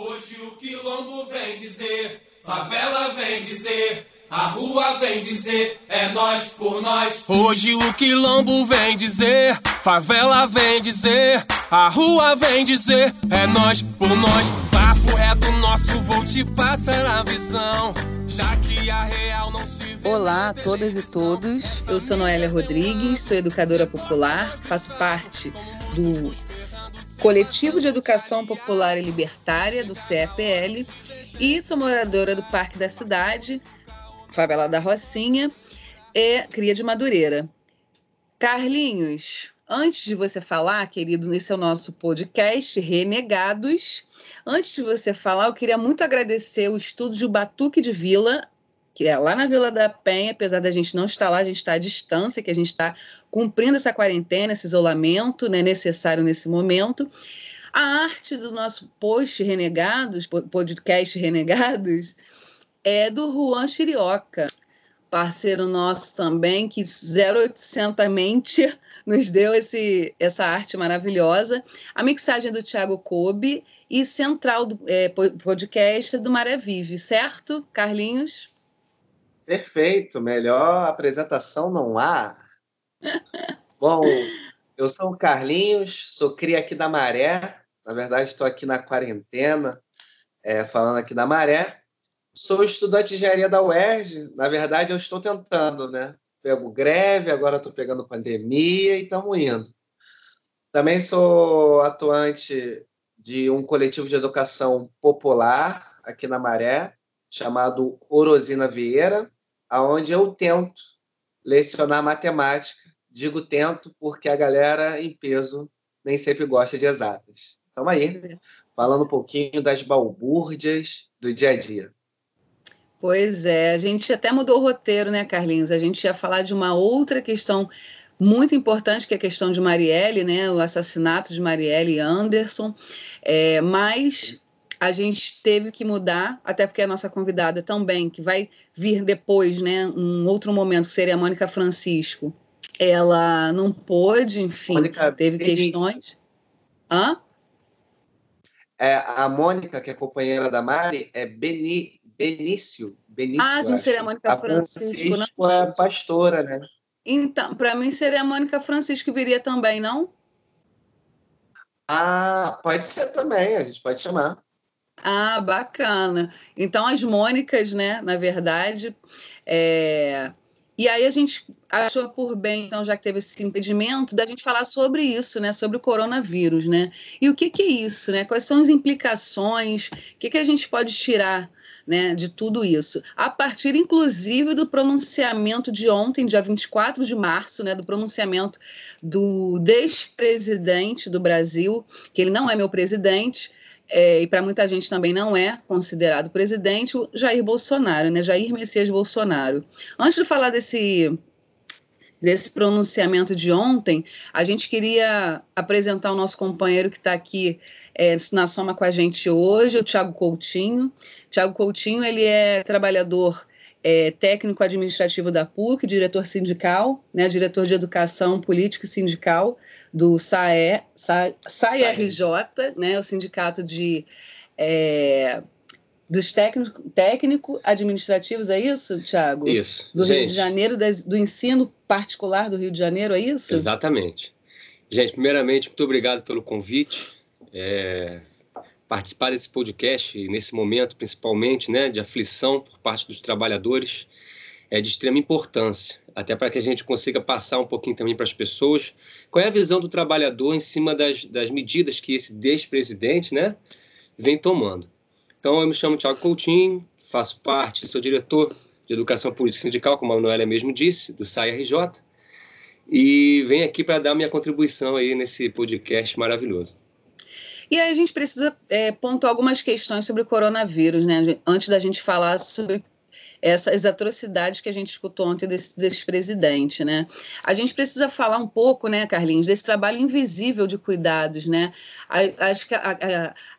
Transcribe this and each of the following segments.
Hoje o quilombo vem dizer, favela vem dizer. A rua vem dizer, é nós por nós. Hoje o quilombo vem dizer, favela vem dizer, a rua vem dizer, é nós por nós. Papo reto nosso, vou te passar a visão, já que a real não se vê. Olá a todas e todos, eu sou Noélia Rodrigues, sou educadora popular, faço parte do Coletivo de Educação Popular e Libertária, do CEPL, e sou moradora do Parque da Cidade, favela da Rocinha, e cria de Madureira. Carlinhos, antes de você falar, querido, nesse é o nosso podcast Renegados. Antes de você falar, eu queria muito agradecer o estúdio Batuque de Vila, que é lá na Vila da Penha, apesar da gente não estar lá, a gente está à distância, que a gente está cumprindo essa quarentena, esse isolamento né, necessário nesse momento. A arte do nosso post Renegados, podcast Renegados, é do Juan Chirioca, parceiro nosso também, que 0800mente nos deu esse, essa arte maravilhosa. A mixagem do Thiago Kobe e central do é, podcast do Maré Vive, certo, Carlinhos? Perfeito, melhor apresentação não há. Bom, eu sou o Carlinhos, sou cria aqui da Maré. Na verdade, estou aqui na quarentena, é, falando aqui da Maré. Sou estudante de engenharia da UERJ. Na verdade, eu estou tentando, né? Pego greve, agora estou pegando pandemia e estamos indo. Também sou atuante de um coletivo de educação popular aqui na Maré, chamado Orosina Vieira, aonde eu tento lecionar matemática. Digo tento porque a galera em peso nem sempre gosta de exatas. Estamos aí, falando um pouquinho das balbúrdias do dia a dia. Pois é, a gente até mudou o roteiro, né, Carlinhos? A gente ia falar de uma outra questão muito importante, que é a questão de Marielle, né? O assassinato de Marielle Anderson. É, mas a gente teve que mudar, até porque a nossa convidada também, que vai vir depois, né? Um outro momento, que seria a Mônica Francisco. Ela não pôde, enfim, Mônica teve questões. Hã? É, a Mônica, que é companheira da Mari, é Beni, Benício. Benício ah, não seria a Mônica a Francisco, Francisco não? é pastora, né? Então, para mim seria a Mônica Francisco que viria também, não? Ah, pode ser também, a gente pode chamar. Ah, bacana. Então, as Mônicas, né, na verdade. É... E aí a gente achou por bem, então, já que teve esse impedimento, da gente falar sobre isso, né? Sobre o coronavírus, né? E o que, que é isso, né? Quais são as implicações? O que, que a gente pode tirar né, de tudo isso. A partir, inclusive, do pronunciamento de ontem, dia 24 de março, né, do pronunciamento do ex-presidente do Brasil, que ele não é meu presidente, é, e para muita gente também não é considerado presidente, o Jair Bolsonaro, né, Jair Messias Bolsonaro. Antes de falar desse desse pronunciamento de ontem, a gente queria apresentar o nosso companheiro que está aqui é, na soma com a gente hoje, o Tiago Coutinho. Tiago Coutinho ele é trabalhador é, técnico administrativo da PUC, diretor sindical, né, diretor de educação política e sindical do SAE, SAE-RJ, né, o sindicato de é, dos técnico, técnico administrativos, é isso, Tiago? Isso. Do Gente, Rio de Janeiro, das, do ensino particular do Rio de Janeiro, é isso? Exatamente. Gente, primeiramente, muito obrigado pelo convite. É, participar desse podcast, nesse momento, principalmente, né, de aflição por parte dos trabalhadores, é de extrema importância, até para que a gente consiga passar um pouquinho também para as pessoas qual é a visão do trabalhador em cima das, das medidas que esse despresidente né, vem tomando. Então, eu me chamo Tiago Coutinho, faço parte, sou diretor de Educação Política Sindical, como a Noélia mesmo disse, do SAI-RJ, e venho aqui para dar minha contribuição aí nesse podcast maravilhoso. E aí a gente precisa é, pontuar algumas questões sobre o coronavírus, né? Antes da gente falar sobre essas atrocidades que a gente escutou ontem desse, desse presidente, né? A gente precisa falar um pouco, né, Carlinhos, desse trabalho invisível de cuidados, né? Acho que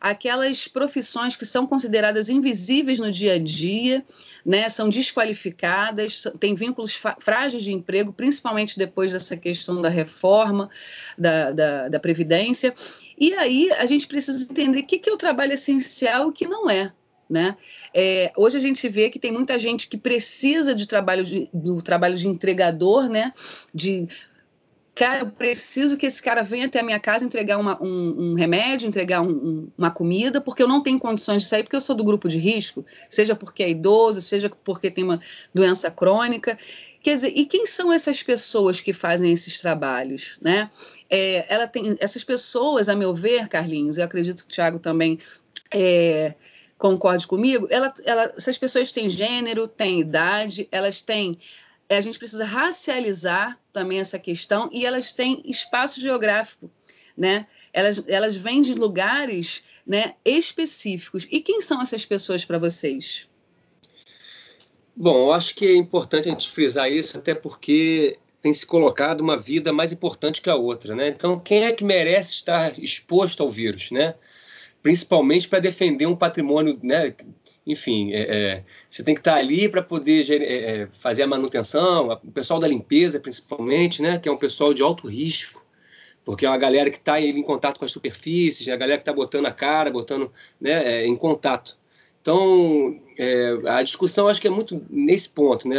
aquelas profissões que são consideradas invisíveis no dia a dia, né, são desqualificadas, têm vínculos frágeis de emprego, principalmente depois dessa questão da reforma da, da, da Previdência. E aí a gente precisa entender o que, que é o trabalho essencial e o que não é. Né? É, hoje a gente vê que tem muita gente que precisa de trabalho de, do trabalho de entregador, né? De cara, eu preciso que esse cara venha até a minha casa entregar uma, um, um, remédio, entregar um, um, uma comida, porque eu não tenho condições de sair, porque eu sou do grupo de risco, seja porque é idoso, seja porque tem uma doença crônica. Quer dizer, e quem são essas pessoas que fazem esses trabalhos, né? É, ela tem essas pessoas, a meu ver, Carlinhos, eu acredito que o Thiago também é, concorde comigo, ela, ela, essas pessoas têm gênero, têm idade, elas têm. É, a gente precisa racializar também essa questão e elas têm espaço geográfico, né? Elas, elas vêm de lugares né, específicos. E quem são essas pessoas para vocês? Bom, eu acho que é importante a gente frisar isso, até porque tem se colocado uma vida mais importante que a outra, né? Então, quem é que merece estar exposto ao vírus, né? Principalmente para defender um patrimônio, né? Enfim, é, é, você tem que estar ali para poder é, é, fazer a manutenção, o pessoal da limpeza, principalmente, né? Que é um pessoal de alto risco, porque é uma galera que está em contato com as superfícies, é a galera que está botando a cara, botando né, é, em contato. Então, é, a discussão acho que é muito nesse ponto, né?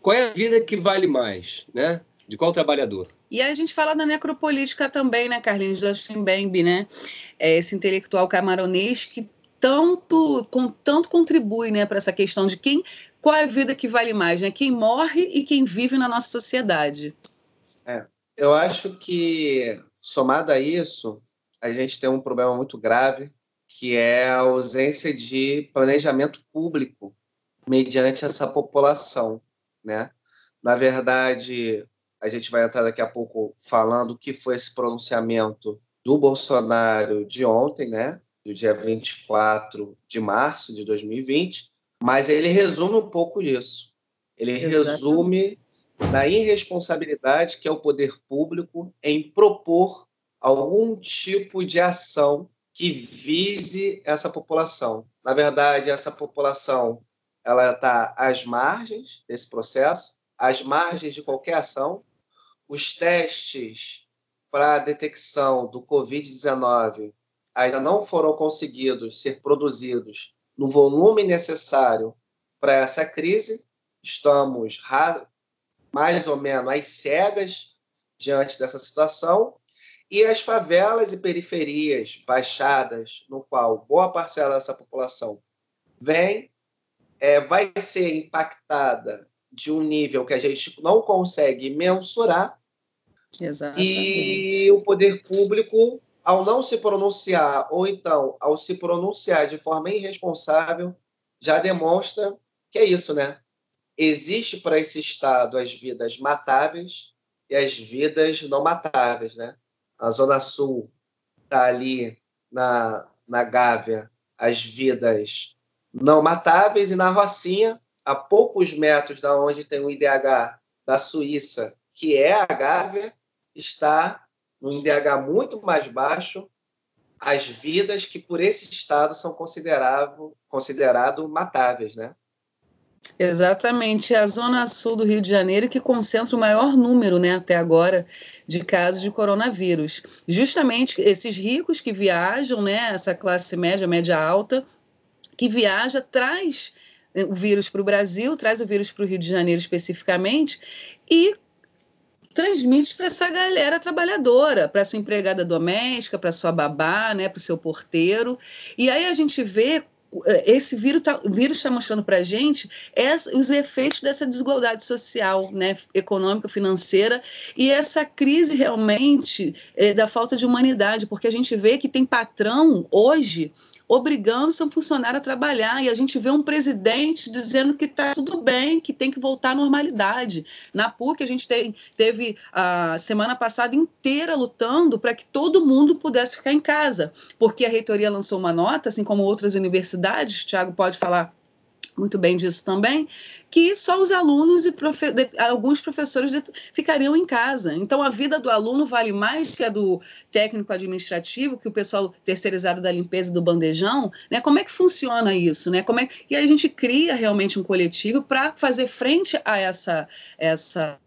Qual é a vida que vale mais, né? De qual trabalhador? E aí a gente fala da necropolítica também, né, Carlinhos Justin Bembe, né? É esse intelectual camaronês que tanto, com, tanto contribui né, para essa questão de quem, qual é a vida que vale mais, né? Quem morre e quem vive na nossa sociedade. É, eu acho que, somado a isso, a gente tem um problema muito grave, que é a ausência de planejamento público mediante essa população, né? Na verdade, a gente vai entrar daqui a pouco falando o que foi esse pronunciamento do Bolsonaro de ontem, né? Do dia 24 de março de 2020, mas ele resume um pouco isso. Ele Exatamente. resume na irresponsabilidade que é o poder público em propor algum tipo de ação que vise essa população. Na verdade, essa população ela está às margens desse processo, às margens de qualquer ação, os testes para detecção do Covid-19 ainda não foram conseguidos ser produzidos no volume necessário para essa crise. Estamos mais ou menos às cegas diante dessa situação. E as favelas e periferias baixadas, no qual boa parcela dessa população vem, é, vai ser impactada de um nível que a gente não consegue mensurar. Exatamente. E o poder público, ao não se pronunciar, ou então ao se pronunciar de forma irresponsável, já demonstra que é isso, né? Existe para esse Estado as vidas matáveis e as vidas não matáveis, né? A Zona Sul está ali na, na Gávea, as vidas não matáveis, e na Rocinha a poucos metros da onde tem o IDH da Suíça, que é a Gávea, está no IDH muito mais baixo as vidas que por esse estado são considerado, considerado matáveis, né? Exatamente, é a zona sul do Rio de Janeiro que concentra o maior número, né, até agora, de casos de coronavírus. Justamente esses ricos que viajam, né, essa classe média, média alta, que viaja, traz o vírus para o Brasil, traz o vírus para o Rio de Janeiro especificamente e transmite para essa galera trabalhadora, para sua empregada doméstica, para sua babá, né, para o seu porteiro. E aí a gente vê eh, esse vírus está tá mostrando para a gente os efeitos dessa desigualdade social, né, econômica, financeira, e essa crise realmente é, da falta de humanidade, porque a gente vê que tem patrão hoje obrigando seu funcionário a trabalhar. E a gente vê um presidente dizendo que está tudo bem, que tem que voltar à normalidade. Na PUC, a gente teve a semana passada inteira lutando para que todo mundo pudesse ficar em casa, porque a reitoria lançou uma nota, assim como outras universidades, Tiago pode falar muito bem disso também, que só os alunos e profe alguns professores ficariam em casa. Então, a vida do aluno vale mais que a do técnico administrativo, que o pessoal terceirizado da limpeza do bandejão. Né? Como é que funciona isso? Né? Como é... E aí a gente cria realmente um coletivo para fazer frente a essa, essa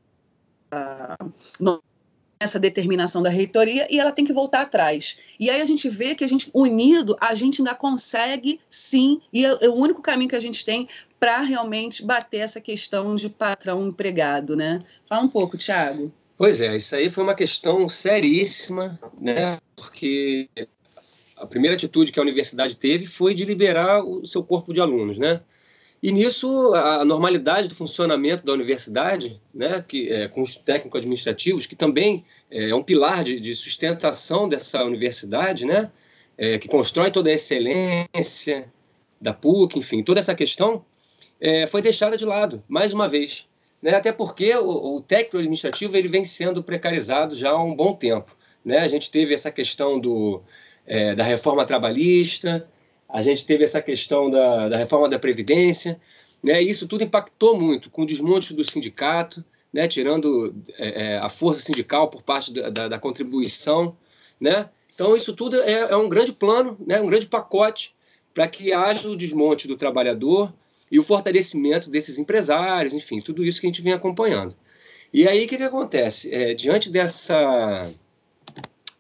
essa determinação da reitoria e ela tem que voltar atrás. E aí a gente vê que a gente, unido, a gente ainda consegue, sim, e é, é o único caminho que a gente tem para realmente bater essa questão de patrão empregado, né? Fala um pouco, Tiago. Pois é, isso aí foi uma questão seríssima, né? Porque a primeira atitude que a universidade teve foi de liberar o seu corpo de alunos, né? E nisso, a normalidade do funcionamento da universidade, né, que, é, com os técnicos administrativos, que também é, é um pilar de, de, sustentação dessa universidade, né, é, que constrói toda a excelência da PUC, enfim, toda essa questão, é, foi deixada de lado, mais uma vez. Né, até porque o, o técnico administrativo ele vem sendo precarizado já há um bom tempo. Né? A gente teve essa questão do, é, da reforma trabalhista, a gente teve essa questão da, da reforma da Previdência, né? isso tudo impactou muito com o desmonte do sindicato, né? tirando é, é, a força sindical por parte da, da, da contribuição. Né? Então, isso tudo é, é, um grande plano, né? um grande pacote para que haja o desmonte do trabalhador e o fortalecimento desses empresários, enfim, tudo isso que a gente vem acompanhando. E aí, o que, que acontece? É, diante dessa,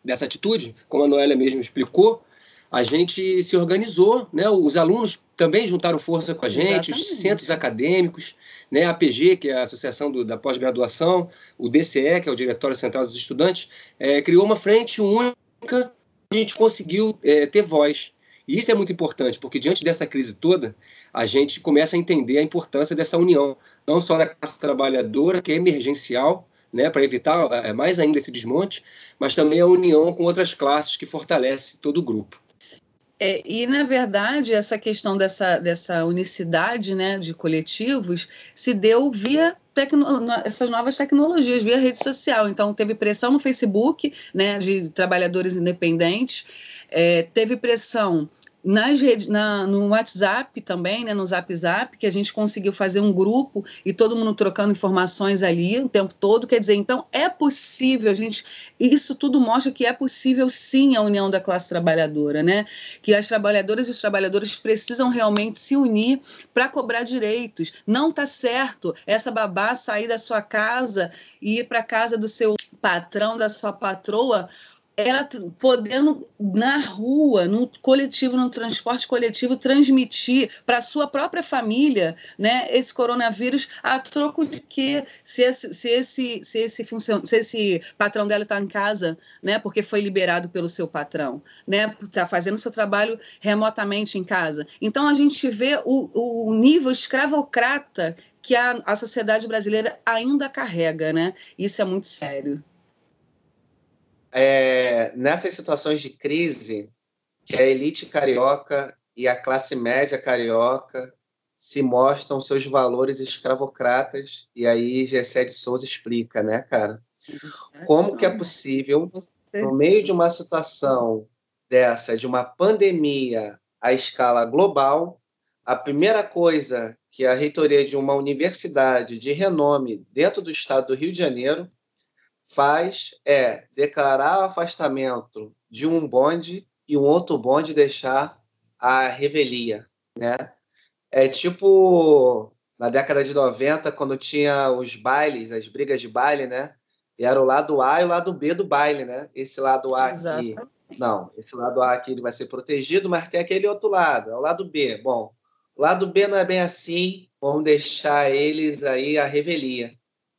dessa atitude, como a Noélia mesmo explicou, a gente se organizou, né? Os alunos também juntaram força com a gente, Exatamente. os centros acadêmicos, né? A APG, que é a Associação do, da Pós-Graduação, o DCE, que é o Diretório Central dos Estudantes, é, criou uma frente única, a gente conseguiu é, ter voz. E isso é muito importante, porque diante dessa crise toda, a gente começa a entender a importância dessa união, não só da classe trabalhadora, que é emergencial, né, para evitar é, mais ainda esse desmonte, mas também a união com outras classes que fortalece todo o grupo. É, e, na verdade, essa questão dessa, dessa unicidade né, de coletivos se deu via essas novas tecnologias, via rede social. Então, teve pressão no Facebook né, de trabalhadores independentes, é, teve pressão nas redes, na, no WhatsApp também, né, no Zap Zap, que a gente conseguiu fazer um grupo e todo mundo trocando informações ali o tempo todo. Quer dizer, então é possível, a gente. Isso tudo mostra que é possível sim a união da classe trabalhadora, né? Que as trabalhadoras e os trabalhadores precisam realmente se unir para cobrar direitos. Não está certo essa babá sair da sua casa e ir para casa do seu patrão, da sua patroa ela podendo na rua, no coletivo, no transporte coletivo, transmitir para a sua própria família, né, esse coronavírus a troco de que se esse se esse se esse funcion... se esse patrão dela está em casa, né, porque foi liberado pelo seu patrão, né, está fazendo seu trabalho remotamente em casa. Então a gente vê o, o nível escravocrata que a, a sociedade brasileira ainda carrega, né? Isso é muito sério é, nessas situações de crise, que a elite carioca e a classe média carioca se mostram seus valores escravocratas, e aí Gessé de Souza explica, né, cara? Como que é possível, no meio de uma situação dessa, de uma pandemia à escala global, a primeira coisa que a reitoria de uma universidade de renome dentro do estado do Rio de Janeiro faz é declarar o afastamento de um bonde e um outro bonde deixar a revelia, né? É tipo na década de 90, quando tinha os bailes, as brigas de baile, né? E era o lado A e o lado B do baile, né? Esse lado A aqui. Não, esse lado A aqui ele vai ser protegido, mas tem aquele outro lado, é o lado B. Bom, o lado B não é bem assim, vamos deixar eles aí a revelia.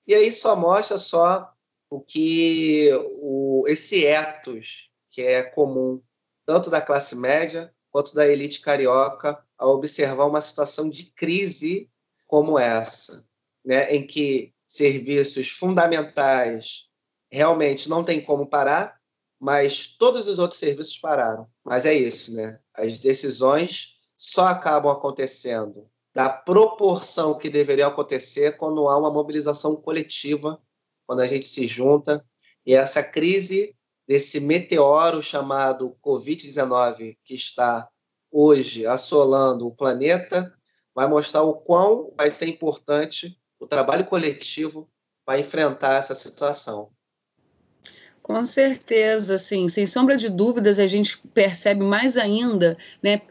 E aí só mostra só o que o, esse ethos que é comum tanto da classe média quanto da elite carioca ao observar uma situação de crise como essa, né, em que serviços fundamentais realmente não tem como parar, mas todos os outros serviços pararam. Mas é isso, né? As decisões só acabam acontecendo na proporção que deveria acontecer quando há uma mobilização coletiva quando a gente se junta. E essa crise desse meteoro chamado Covid-19, que está hoje assolando o planeta, vai mostrar o quão vai ser importante o trabalho coletivo para enfrentar essa situação. Com certeza, sim, sem sombra de dúvidas, a gente percebe mais ainda, né?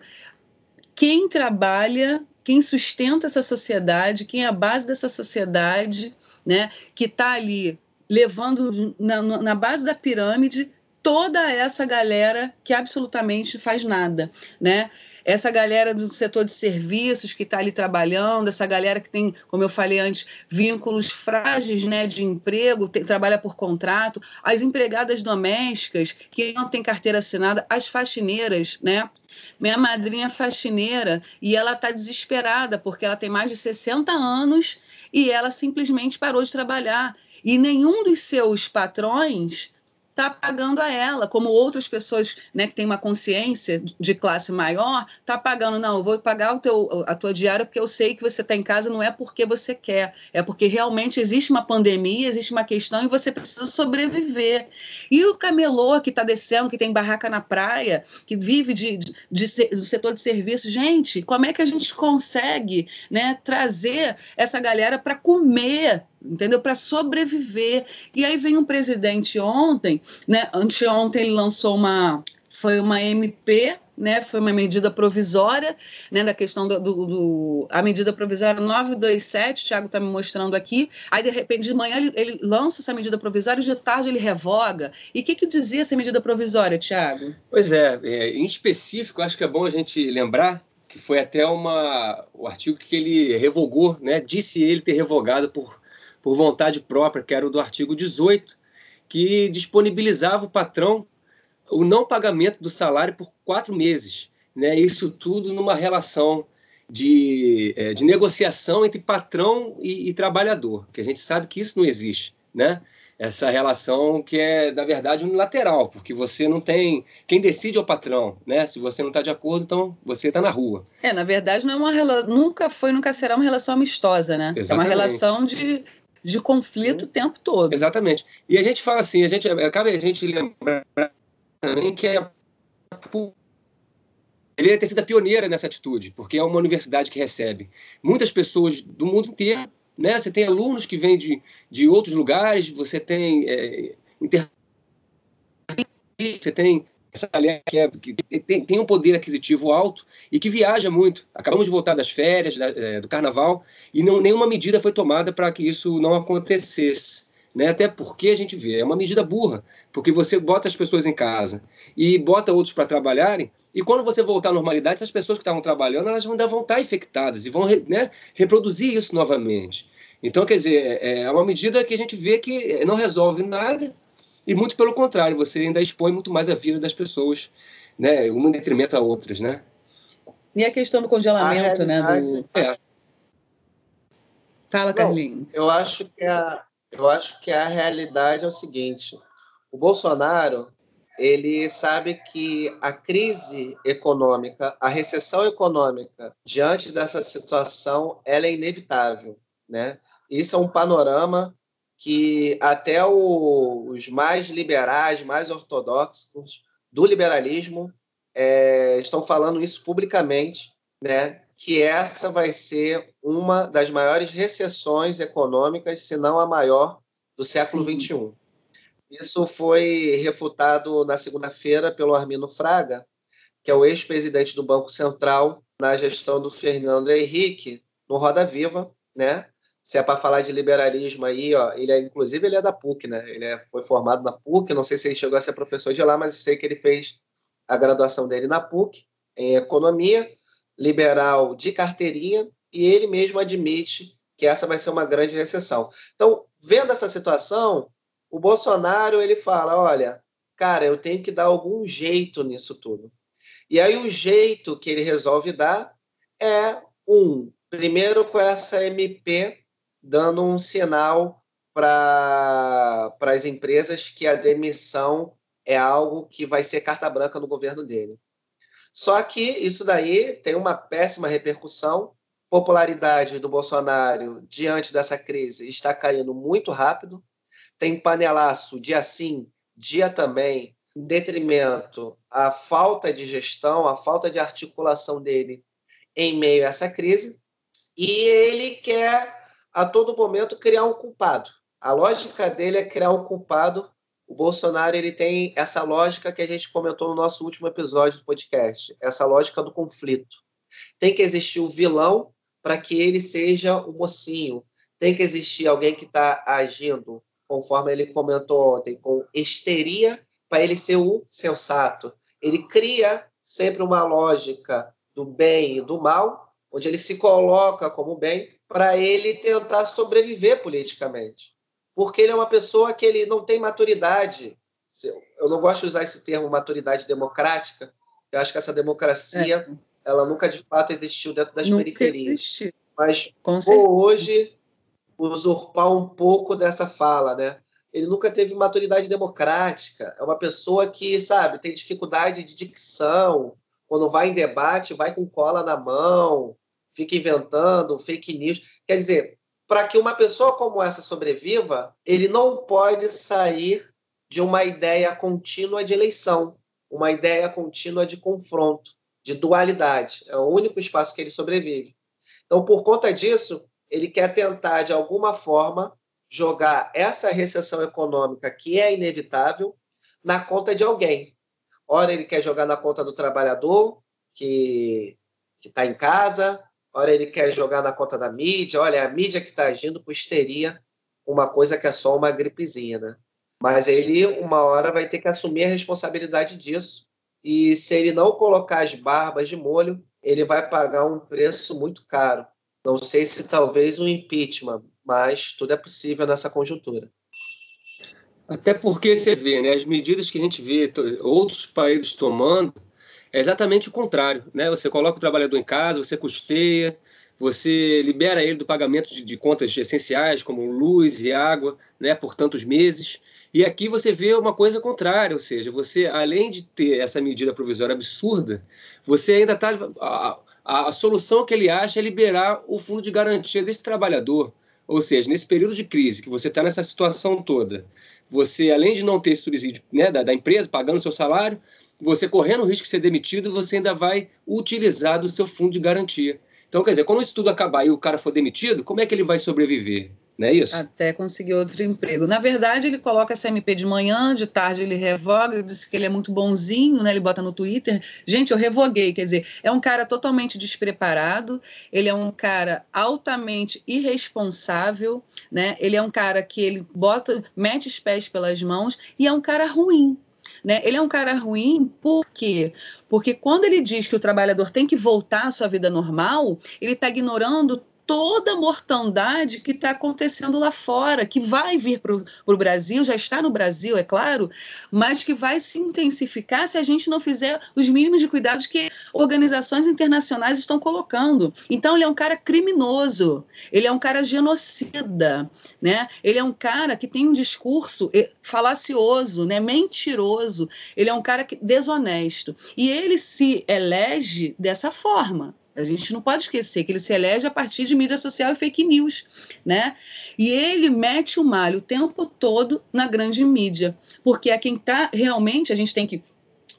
Quem trabalha, quem sustenta essa sociedade, quem é a base dessa sociedade, né? Que está ali levando na, na base da pirâmide toda essa galera que absolutamente faz nada, né? essa galera do setor de serviços que está ali trabalhando, essa galera que tem, como eu falei antes, vínculos frágeis né, de emprego, tem, trabalha por contrato, as empregadas domésticas que não têm carteira assinada, as faxineiras, né? Minha madrinha é faxineira e ela está desesperada porque ela tem mais de 60 anos e ela simplesmente parou de trabalhar. E nenhum dos seus patrões está pagando a ela, como outras pessoas né, que têm uma consciência de classe maior, está pagando, não, eu vou pagar o teu, a tua diária porque eu sei que você está em casa, não é porque você quer, é porque realmente existe uma pandemia, existe uma questão e você precisa sobreviver. E o camelô que está descendo, que tem barraca na praia, que vive de, de, de, do setor de serviço, gente, como é que a gente consegue né, trazer essa galera para comer entendeu? Para sobreviver. E aí vem um presidente ontem, né? Anteontem ele lançou uma foi uma MP, né? Foi uma medida provisória, né? Da questão do, do, do a medida provisória 927, o Thiago está me mostrando aqui. Aí de repente de manhã ele, ele, lança essa medida provisória e de tarde ele revoga. E o que, que dizia essa medida provisória, Thiago? Pois é, é, em específico, acho que é bom a gente lembrar que foi até uma o artigo que ele revogou, né? Disse ele ter revogado por por vontade própria, que era o do artigo 18, que disponibilizava o patrão o não pagamento do salário por quatro meses. Né? Isso tudo numa relação de, é, de negociação entre patrão e, e, trabalhador, que a gente sabe que isso não existe. Né? Essa relação que é, na verdade, unilateral, porque você não tem. Quem decide é o patrão, né? Se você não está de acordo, então você está na rua. É, na verdade, não é uma relação. Nunca foi, nunca será uma relação amistosa, né? Exatamente. É uma relação de de conflito o tempo todo. Exatamente. E a gente fala assim, a gente acaba a gente lembrar também que é ele ter sido a pioneira nessa atitude, porque é uma universidade que recebe muitas pessoas do mundo inteiro, né? Você tem alunos que vêm de, de outros lugares, você tem é, inter... você tem galera que, é, que tem, tem, um poder aquisitivo alto e que viaja muito. Acabamos de voltar das férias, da, é, do carnaval, e não, nenhuma medida foi tomada para que isso não acontecesse. Né? Até porque a gente vê, é uma medida burra, porque você bota as pessoas em casa e bota outros para trabalharem, e quando você voltar à normalidade, essas pessoas que estavam trabalhando, elas vão, vão estar infectadas e vão né, reproduzir isso novamente. Então, quer dizer, é, é uma medida que a gente vê que não resolve nada, e muito pelo contrário, você ainda expõe muito mais a vida das pessoas, né? Uma em detrimento a outras, né? E a questão do congelamento, né? Do... É. Fala, Carlinhos. Eu acho que a, eu acho que a realidade é o seguinte: o Bolsonaro ele sabe que a crise econômica, a recessão econômica diante dessa situação, ela é inevitável, né? Isso é um panorama que até o, os mais liberais, mais ortodoxos do liberalismo é, estão falando isso publicamente, né? que essa vai ser uma das maiores recessões econômicas, se não a maior, do século XXI. Isso foi refutado na segunda-feira pelo Armino Fraga, que é o ex-presidente do Banco Central na gestão do Fernando Henrique, no Roda Viva, né? Se é para falar de liberalismo aí, ó, ele é, inclusive ele é da PUC, né? Ele é, foi formado na PUC, não sei se ele chegou a ser professor de lá, mas sei que ele fez a graduação dele na PUC em economia, liberal de carteirinha, e ele mesmo admite que essa vai ser uma grande recessão. Então, vendo essa situação, o Bolsonaro ele fala, olha, cara, eu tenho que dar algum jeito nisso tudo. E aí o jeito que ele resolve dar é um, primeiro com essa MP dando um sinal para as empresas que a demissão é algo que vai ser carta branca no governo dele. Só que isso daí tem uma péssima repercussão. Popularidade do Bolsonaro diante dessa crise está caindo muito rápido. Tem panelaço dia sim, dia também, em detrimento à falta de gestão, à falta de articulação dele em meio a essa crise. e ele quer a todo momento criar um culpado. A lógica dele é criar um culpado. O Bolsonaro ele tem essa lógica que a gente comentou no nosso último episódio do podcast, essa lógica do conflito. Tem que existir o vilão para que ele seja o mocinho. Tem que existir alguém que está agindo, conforme ele comentou ontem, com histeria para ele ser o sensato. Ele cria sempre uma lógica do bem e do mal, onde ele se coloca como bem para ele tentar sobreviver politicamente. Porque ele é uma pessoa que ele não tem maturidade. Eu não gosto de usar esse termo maturidade democrática. Eu acho que essa democracia é ela nunca de fato existiu dentro das nunca periferias. Existiu. Mas vou hoje usurpar um pouco dessa fala, né? Ele nunca teve maturidade democrática. É uma pessoa que, sabe, tem dificuldade de dicção. Quando vai em debate, vai com cola na mão, fica inventando fake news. Quer dizer, para que uma pessoa como essa sobreviva, ele não pode sair de uma ideia contínua de eleição, uma ideia contínua de confronto de dualidade. É o único espaço que ele sobrevive. Então, por conta disso, ele quer tentar, de alguma forma, jogar essa recessão econômica, que é inevitável, na conta de alguém. Ora, ele quer jogar na conta do trabalhador, que está em casa, ora, ele quer jogar na conta da mídia. Olha, a mídia que está agindo com histeria, uma coisa que é só uma gripezinha, né? Mas ele, uma hora, vai ter que assumir a responsabilidade disso e se ele não colocar as barbas de molho, ele vai pagar um preço muito caro. Não sei se talvez um impeachment, mas tudo é possível nessa conjuntura. Até porque você vê, né, as medidas que a gente vê outros países tomando é exatamente o contrário. Né? Você coloca o trabalhador em casa, você custeia, você libera ele do pagamento de, de, contas essenciais, como luz e água, né, por tantos meses. E aqui você vê uma coisa contrária, ou seja, você, além de ter essa medida provisória absurda, você ainda está. A, a, a solução que ele acha é liberar o fundo de garantia desse trabalhador. Ou seja, nesse período de crise, que você está nessa situação toda, você, além de não ter subsídio né, da, da empresa, pagando o seu salário, você correndo o risco de ser demitido, você ainda vai utilizar do seu fundo de garantia. Então, quer dizer, quando isso tudo acabar e o cara for demitido, como é que ele vai sobreviver? Não é isso? Até conseguir outro emprego. Na verdade, ele coloca essa MP de manhã, de tarde ele revoga, disse que ele é muito bonzinho, né? Ele bota no Twitter. Gente, eu revoguei, quer dizer, é um cara totalmente despreparado, ele é um cara altamente irresponsável, né? Ele é um cara que ele bota, mete os pés pelas mãos e é um cara ruim, né? Ele é um cara ruim por quê? Porque quando ele diz que o trabalhador tem que voltar à sua vida normal, ele está ignorando toda a mortandade que está acontecendo lá fora, que vai vir para o Brasil, já está no Brasil, é claro, mas que vai se intensificar se a gente não fizer os mínimos de cuidados que organizações internacionais estão colocando. Então, ele é um cara criminoso, ele é um cara genocida, né? ele é um cara que tem um discurso falacioso, né? mentiroso, ele é um cara desonesto. E ele se elege dessa forma. A gente não pode esquecer que ele se elege a partir de mídia social e fake news, né? E ele mete o malho o tempo todo na grande mídia, porque é quem está realmente, a gente tem que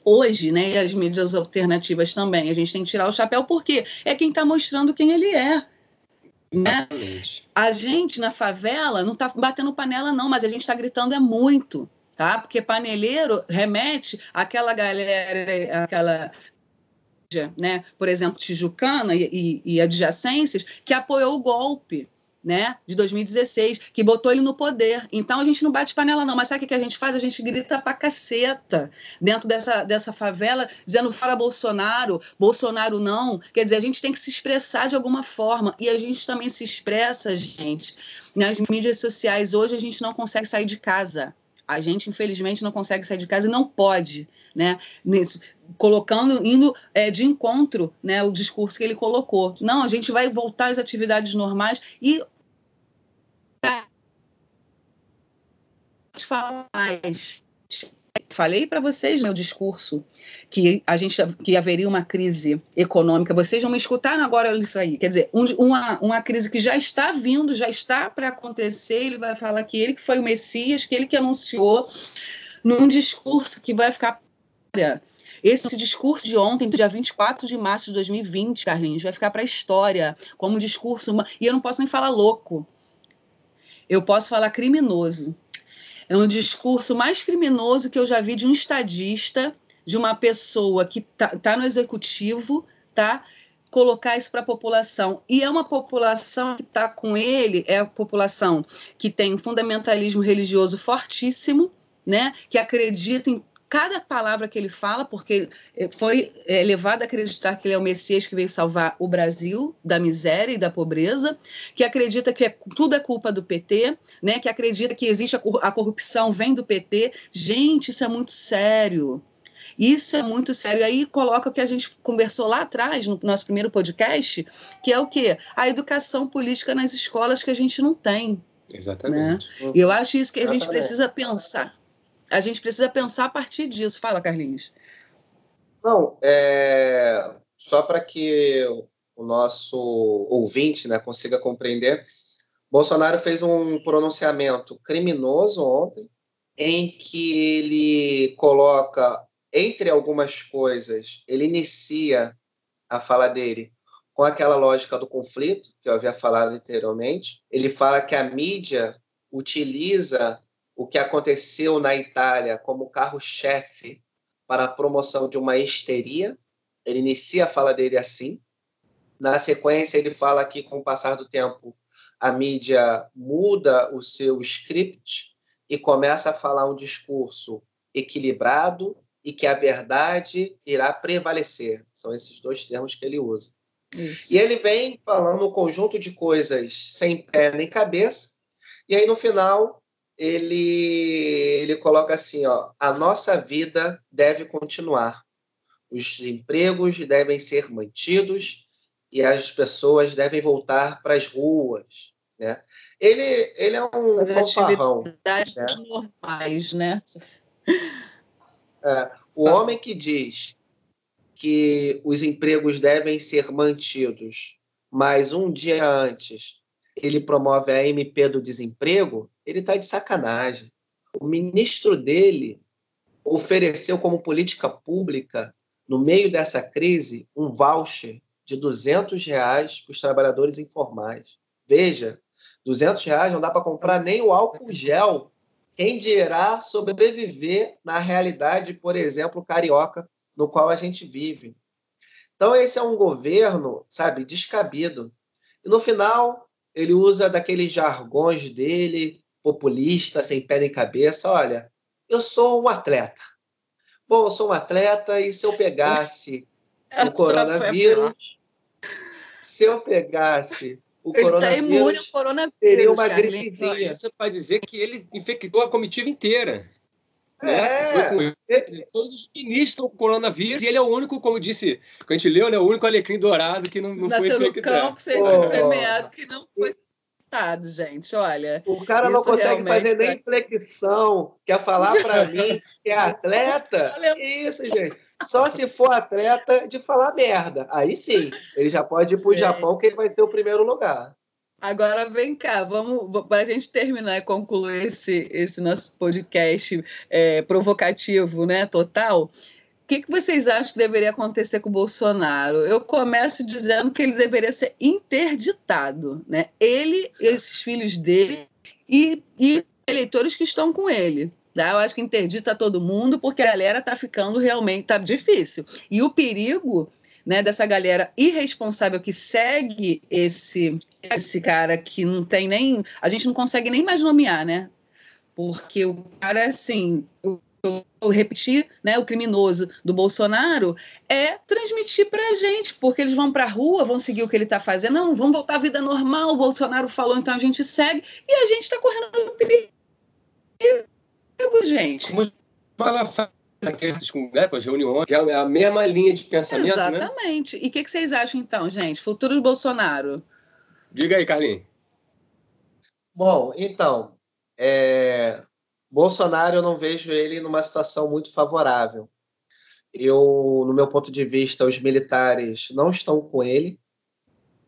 hoje, né, e as mídias alternativas também, a gente tem que tirar o chapéu porque é quem está mostrando quem ele é. Né? A gente na favela não está batendo panela não, mas a gente está gritando é muito, tá? Porque paneleiro remete àquela galera, aquela né, por exemplo, Tijucana e, e, e adjacências, que apoiou o golpe. Né, de 2016, que botou ele no poder. Então a gente não bate panela, não. Mas sabe o que a gente faz? A gente grita pra caceta dentro dessa, dessa favela, dizendo fora Bolsonaro, Bolsonaro não. Quer dizer, a gente tem que se expressar de alguma forma. E a gente também se expressa, gente. Nas mídias sociais, hoje a gente não consegue sair de casa. A gente, infelizmente, não consegue sair de casa e não pode, né? Colocando, indo é, de encontro, né? O discurso que ele colocou. Não, a gente vai voltar às atividades normais e falar mais falei para vocês meu discurso que a gente que haveria uma crise econômica. Vocês vão me escutar agora isso aí. Quer dizer, um, uma, uma crise que já está vindo, já está para acontecer. Ele vai falar que ele que foi o Messias, que ele que anunciou num discurso que vai ficar Esse discurso de ontem, dia 24 de março de 2020, Carlinhos, vai ficar para a história como um discurso. E eu não posso nem falar louco. Eu posso falar criminoso. É um discurso mais criminoso que eu já vi de um estadista, de uma pessoa que está tá no executivo, tá? Colocar isso para a população. E é uma população que está com ele, é a população que tem um fundamentalismo religioso fortíssimo, né? Que acredita em cada palavra que ele fala, porque eh, foi é, levado a acreditar que ele é o Messias que veio salvar o Brasil da miséria e da pobreza, que acredita que é, tudo é culpa do PT, né? que acredita que existe a, a corrupção, vem do PT. Gente, isso é muito sério. Isso é muito sério. E aí coloca o que a gente conversou lá atrás, no nosso primeiro podcast, que é o quê? A educação política nas escolas que a gente não tem. Exatamente. Né? E eu acho isso que a gente precisa pensar a gente precisa pensar a partir disso. Fala, Carlinhos. Não, é... só para que o nosso ouvinte né, consiga compreender, Bolsonaro fez um pronunciamento criminoso ontem, em que ele coloca, entre algumas coisas, ele inicia a fala dele com aquela lógica do conflito, que eu havia falado anteriormente. Ele fala que a mídia utiliza o que aconteceu na Itália como carro-chefe para a promoção de uma histeria. Ele inicia a fala dele assim. Na sequência, ele fala que, com o passar do tempo, a mídia muda o seu script e começa a falar um discurso equilibrado e que a verdade irá prevalecer. São esses dois termos que ele usa. Isso. E ele vem falando um conjunto de coisas sem pé nem cabeça, e aí no final ele, ele coloca assim: ó, a nossa vida deve continuar, os empregos devem ser mantidos e as pessoas devem voltar para as ruas. Né? Ele, ele é um As fanfarrão. Né? normais, né? É, o ah. homem que diz que os empregos devem ser mantidos, mas um dia antes ele promove a MP do desemprego, ele está de sacanagem. O ministro dele ofereceu como política pública, no meio dessa crise, um voucher de 200 reais para os trabalhadores informais. Veja, 200 reais não dá para comprar nem o álcool gel. Quem dirá sobreviver na realidade, por exemplo, carioca, no qual a gente vive. Então, esse é um governo, sabe, descabido. E no final, ele usa daqueles jargões dele, populista, sem pé nem cabeça. Olha, eu sou um atleta. Bom, eu sou um atleta e se eu pegasse o coronavírus, se eu pegasse o ele coronavírus, tá coronavírus, teria uma gripezinha. Isso para dizer que ele infectou a comitiva inteira. Né? É. Né? Todos os ministros com coronavírus, e ele é o único, como disse, que a gente leu, né? o único alecrim dourado que não, não Nasceu foi infectado. no campo, sem oh. semeado, que não foi gente, olha. O cara não consegue fazer nem flexão, quer falar para mim que é atleta? Isso, gente. Só se for atleta de falar merda. Aí sim, ele já pode ir para o Japão, que ele vai ser o primeiro lugar. Agora vem cá, vamos para a gente terminar e concluir esse, esse nosso podcast é, provocativo, né? Total que, que vocês acham que deveria acontecer com o Bolsonaro? Eu começo dizendo que ele deveria ser interditado, né? Ele, esses filhos dele e, e eleitores que estão com ele. Tá? Eu acho que interdita todo mundo, porque a galera tá ficando realmente tá difícil. E o perigo né, dessa galera irresponsável que segue esse, esse cara que não tem nem. A gente não consegue nem mais nomear, né? Porque o cara, assim, eu repetir, né, o criminoso do Bolsonaro, é transmitir para a gente, porque eles vão para a rua, vão seguir o que ele está fazendo, não, vão voltar à vida normal, o Bolsonaro falou, então a gente segue, e a gente está correndo perigo, gente. Como fala com, né, com as reuniões, que é a mesma linha de pensamento, né? Exatamente. Né? E o que, que, vocês acham, então, gente? Futuro do Bolsonaro? Diga aí, Carlinhos. Bom, então, é, Bolsonaro, eu não vejo ele numa situação muito favorável. Eu, no meu ponto de vista, os militares não estão com ele.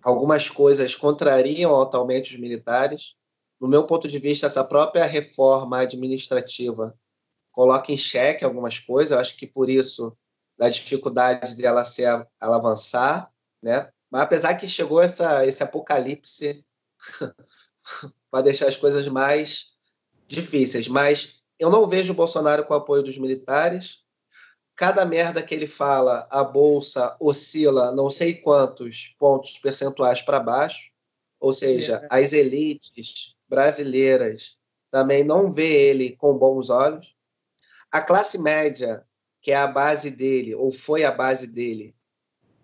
Algumas coisas contrariam atualmente os militares. No meu ponto de vista, essa própria reforma administrativa coloca em xeque algumas coisas. Eu acho que por isso da dificuldade dela ser ela avançar, né? Mas apesar que chegou essa, esse apocalipse para deixar as coisas mais difíceis. Mas eu não vejo o Bolsonaro com o apoio dos militares. Cada merda que ele fala, a bolsa oscila não sei quantos pontos percentuais para baixo. Ou seja, é. as elites brasileiras também não vê ele com bons olhos. A classe média, que é a base dele, ou foi a base dele,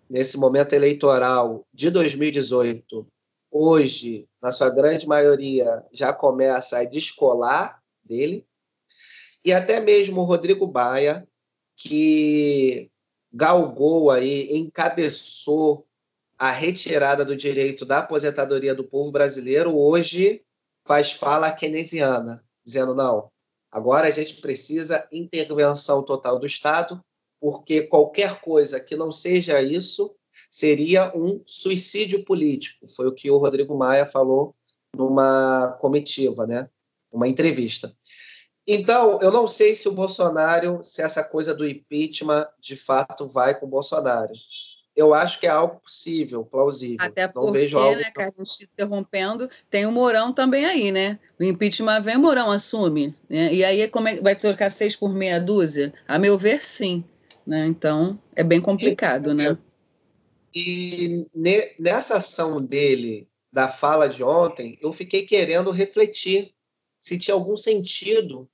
nesse momento eleitoral de 2018, hoje, na sua grande maioria, já começa a descolar dele. E até mesmo o Rodrigo Baia, que galgou aí, encabeçou a retirada do direito da aposentadoria do povo brasileiro, hoje faz fala keynesiana, dizendo não, agora a gente precisa intervenção total do Estado, porque qualquer coisa que não seja isso seria um suicídio político. Foi o que o Rodrigo Maia falou numa comitiva, né? Uma entrevista. Então, eu não sei se o Bolsonaro, se essa coisa do impeachment de fato vai com o Bolsonaro eu acho que é algo possível, plausível. Até porque, não vejo algo... né, cara, a gente interrompendo, tem o Mourão também aí, né? O impeachment vem, o Mourão assume. Né? E aí, como é, vai trocar seis por meia dúzia? A meu ver, sim. Né? Então, é bem complicado, e, né? E ne, nessa ação dele, da fala de ontem, eu fiquei querendo refletir se tinha algum sentido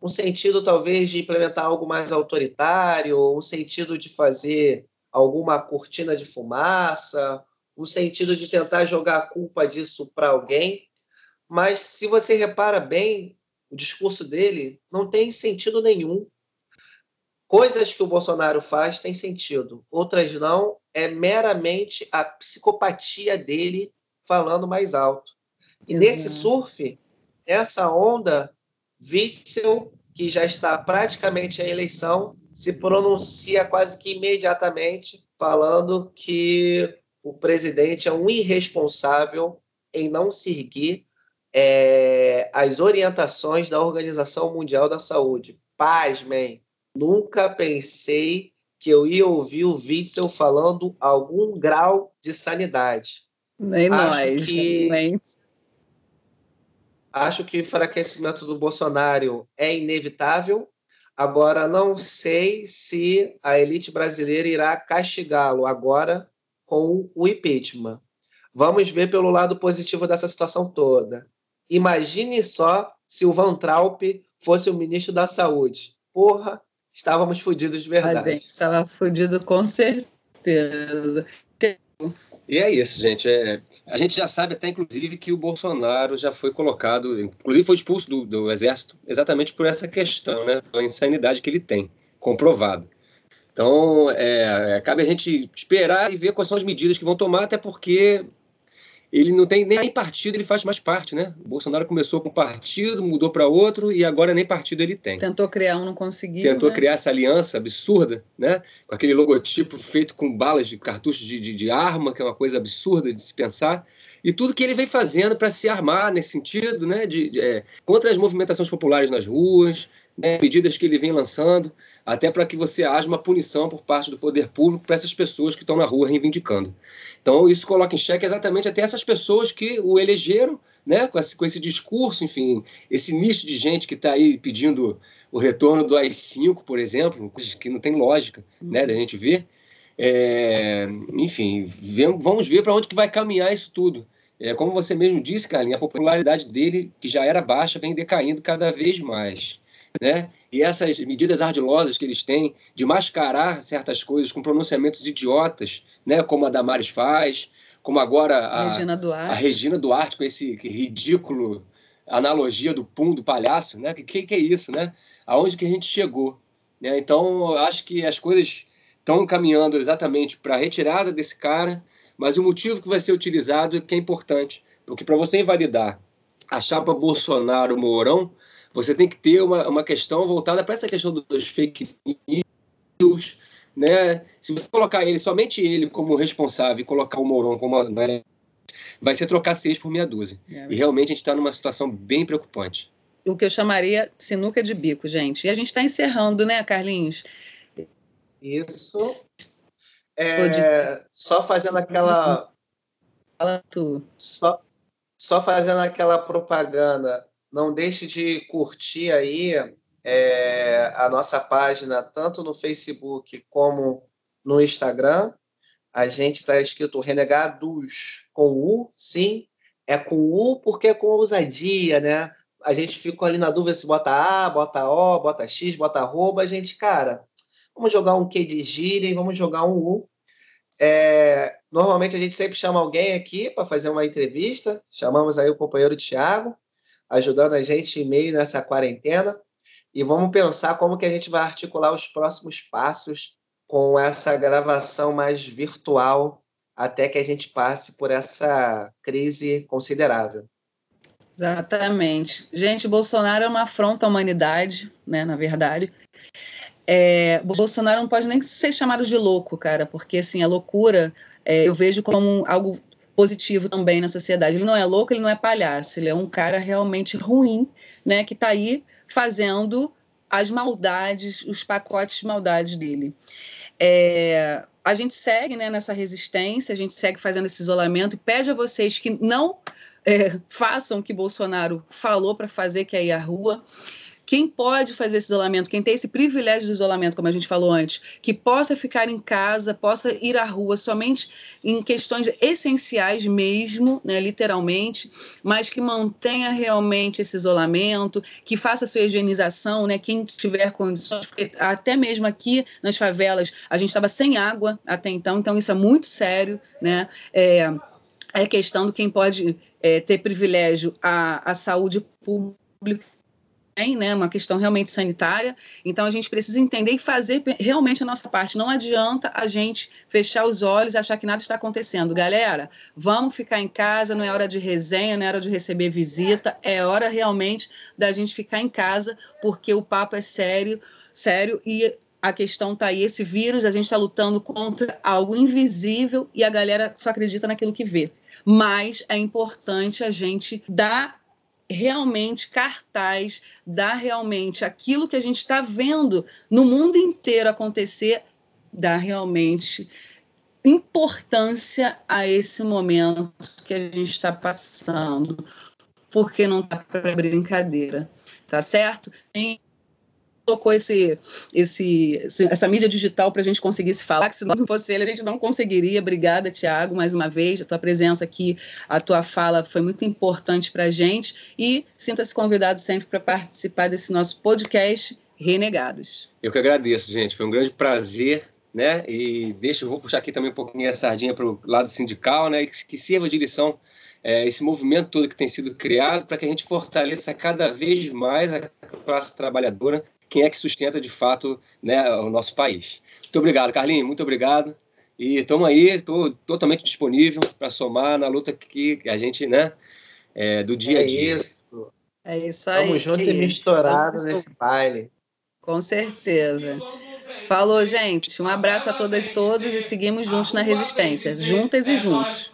um sentido talvez de implementar algo mais autoritário, um sentido de fazer alguma cortina de fumaça, o sentido de tentar jogar a culpa disso para alguém. Mas se você repara bem, o discurso dele não tem sentido nenhum. Coisas que o Bolsonaro faz têm sentido, outras não. É meramente a psicopatia dele falando mais alto. E uhum. nesse surf, nessa onda, Witzel, que já está praticamente em eleição, se pronuncia quase que imediatamente, falando que o presidente é um irresponsável em não seguir é, as orientações da Organização Mundial da Saúde. Pasmem, nunca pensei que eu ia ouvir o Witzel falando algum grau de sanidade. Nem acho nós. Que, nem. Acho que o enfraquecimento do Bolsonaro é inevitável, Agora, não sei se a elite brasileira irá castigá-lo agora com o impeachment. Vamos ver pelo lado positivo dessa situação toda. Imagine só se o Van Traub fosse o ministro da Saúde. Porra, estávamos fodidos de verdade. A gente estava fodido com certeza. E é isso, gente. É, a gente já sabe até, inclusive, que o Bolsonaro já foi colocado, inclusive foi expulso do, do Exército exatamente por essa questão, né? Pela insanidade que ele tem, comprovado. Então, é, cabe a gente esperar e ver quais são as medidas que vão tomar, até porque ele não tem nem partido, ele faz mais parte, né? O Bolsonaro começou com partido, mudou para outro e agora nem partido ele tem. Tentou criar um, não conseguiu. Tentou né? criar essa aliança absurda, né? Com aquele logotipo feito com balas de cartuchos de, de, de arma, que é uma coisa absurda de se pensar e tudo que ele vem fazendo para se armar nesse sentido, né, de, de é, contra as movimentações populares nas ruas, né, medidas que ele vem lançando, até para que você haja uma punição por parte do poder público para essas pessoas que estão na rua reivindicando. Então, isso coloca em xeque exatamente até essas pessoas que o elegeram, né, com esse, com esse discurso, enfim, esse nicho de gente que está aí pedindo o retorno do AI-5, por exemplo, que não tem lógica, né, da gente ver. É, enfim, vamos ver para onde que vai caminhar isso tudo. É, como você mesmo disse, Carlinhos, a popularidade dele, que já era baixa, vem decaindo cada vez mais. Né? E essas medidas ardilosas que eles têm de mascarar certas coisas com pronunciamentos idiotas, né? como a Damares faz, como agora a Regina Duarte, a Regina Duarte com esse ridículo analogia do pum do palhaço, né? Que, que, é isso, né? Aonde que a gente chegou? Né? Então, eu acho que as coisas estão caminhando exatamente para a retirada desse cara, mas o motivo que vai ser utilizado é que é importante, porque para você invalidar a chapa Bolsonaro-Mourão, você tem que ter uma, uma questão voltada para essa questão dos fake news, né? Se você colocar ele, somente ele como responsável e colocar o Mourão como vai ser trocar seis por meia dúzia. É, e realmente a gente está numa situação bem preocupante. o que eu chamaria sinuca de bico, gente. E a gente está encerrando, né, Carlinhos? Isso. É, só fazendo aquela. Fala tu. Só, só fazendo aquela propaganda. Não deixe de curtir aí é, a nossa página, tanto no Facebook como no Instagram. A gente está escrito Renegados com U, sim. É com U porque é com ousadia, né? A gente ficou ali na dúvida se bota A, bota O, bota X, bota arroba. A gente, cara, vamos jogar um Q de gíria vamos jogar um U. É, normalmente a gente sempre chama alguém aqui para fazer uma entrevista. Chamamos aí o companheiro Tiago, ajudando a gente em meio nessa quarentena. E vamos pensar como que a gente vai articular os próximos passos com essa gravação mais virtual até que a gente passe por essa crise considerável. Exatamente. Gente, Bolsonaro é uma afronta à humanidade, né, na verdade. É, Bolsonaro não pode nem ser chamado de louco, cara, porque assim, a loucura é, eu vejo como algo positivo também na sociedade. Ele não é louco, ele não é palhaço, ele é um cara realmente ruim, né, que está aí fazendo as maldades, os pacotes de maldades dele. É, a gente segue né, nessa resistência, a gente segue fazendo esse isolamento e pede a vocês que não é, façam o que Bolsonaro falou para fazer, que é ir à rua. Quem pode fazer esse isolamento, quem tem esse privilégio do isolamento, como a gente falou antes, que possa ficar em casa, possa ir à rua somente em questões essenciais mesmo, né, literalmente, mas que mantenha realmente esse isolamento, que faça sua higienização, né, quem tiver condições, porque até mesmo aqui nas favelas a gente estava sem água até então, então isso é muito sério, né? É, é questão do quem pode é, ter privilégio à, à saúde pública tem, né, uma questão realmente sanitária. Então a gente precisa entender e fazer realmente a nossa parte. Não adianta a gente fechar os olhos e achar que nada está acontecendo. Galera, vamos ficar em casa, não é hora de resenha, não é hora de receber visita, é hora realmente da gente ficar em casa, porque o papo é sério, sério e a questão está aí, esse vírus, a gente está lutando contra algo invisível e a galera só acredita naquilo que vê. Mas é importante a gente dar realmente cartaz, dar realmente aquilo que a gente está vendo no mundo inteiro acontecer, dar realmente importância a esse momento que a gente está passando, porque não está para brincadeira, tá certo? Tem colocou esse, esse, essa mídia digital para a gente conseguir se falar, que se não fosse ele, a gente não conseguiria. Obrigada, Tiago, mais uma vez. A tua presença aqui, a tua fala foi muito importante para a gente. E sinta-se convidado sempre para participar desse nosso podcast Renegados. Eu que agradeço, gente. Foi um grande prazer. Né? E deixa, eu vou puxar aqui também um pouquinho a sardinha para o lado sindical, né? Que, que sirva de lição é, esse movimento todo que tem sido criado para que a gente fortaleça cada vez mais a classe trabalhadora quem é que sustenta de fato né, o nosso país. Muito obrigado, Carlinhos, muito obrigado. E estamos aí, estou totalmente disponível para somar na luta que a gente, né, é, do dia a é dia. É isso. É isso aí. Estamos juntos e misturados nesse baile. Com certeza. Falou, gente. Um abraço a todas e todos e seguimos juntos na resistência. Juntas e juntos.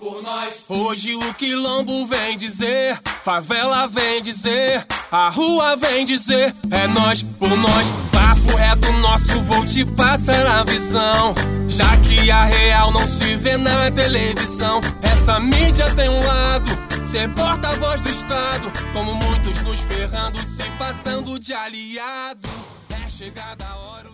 Hoje o quilombo vem dizer, favela vem dizer, a rua vem dizer, é nós por nós. Papo reto nosso, vou te passar a visão. Já que a real não se vê na televisão, essa mídia tem um lado. Ser porta-voz do Estado, como muitos nos ferrando, se passando de aliado. É chegada a hora.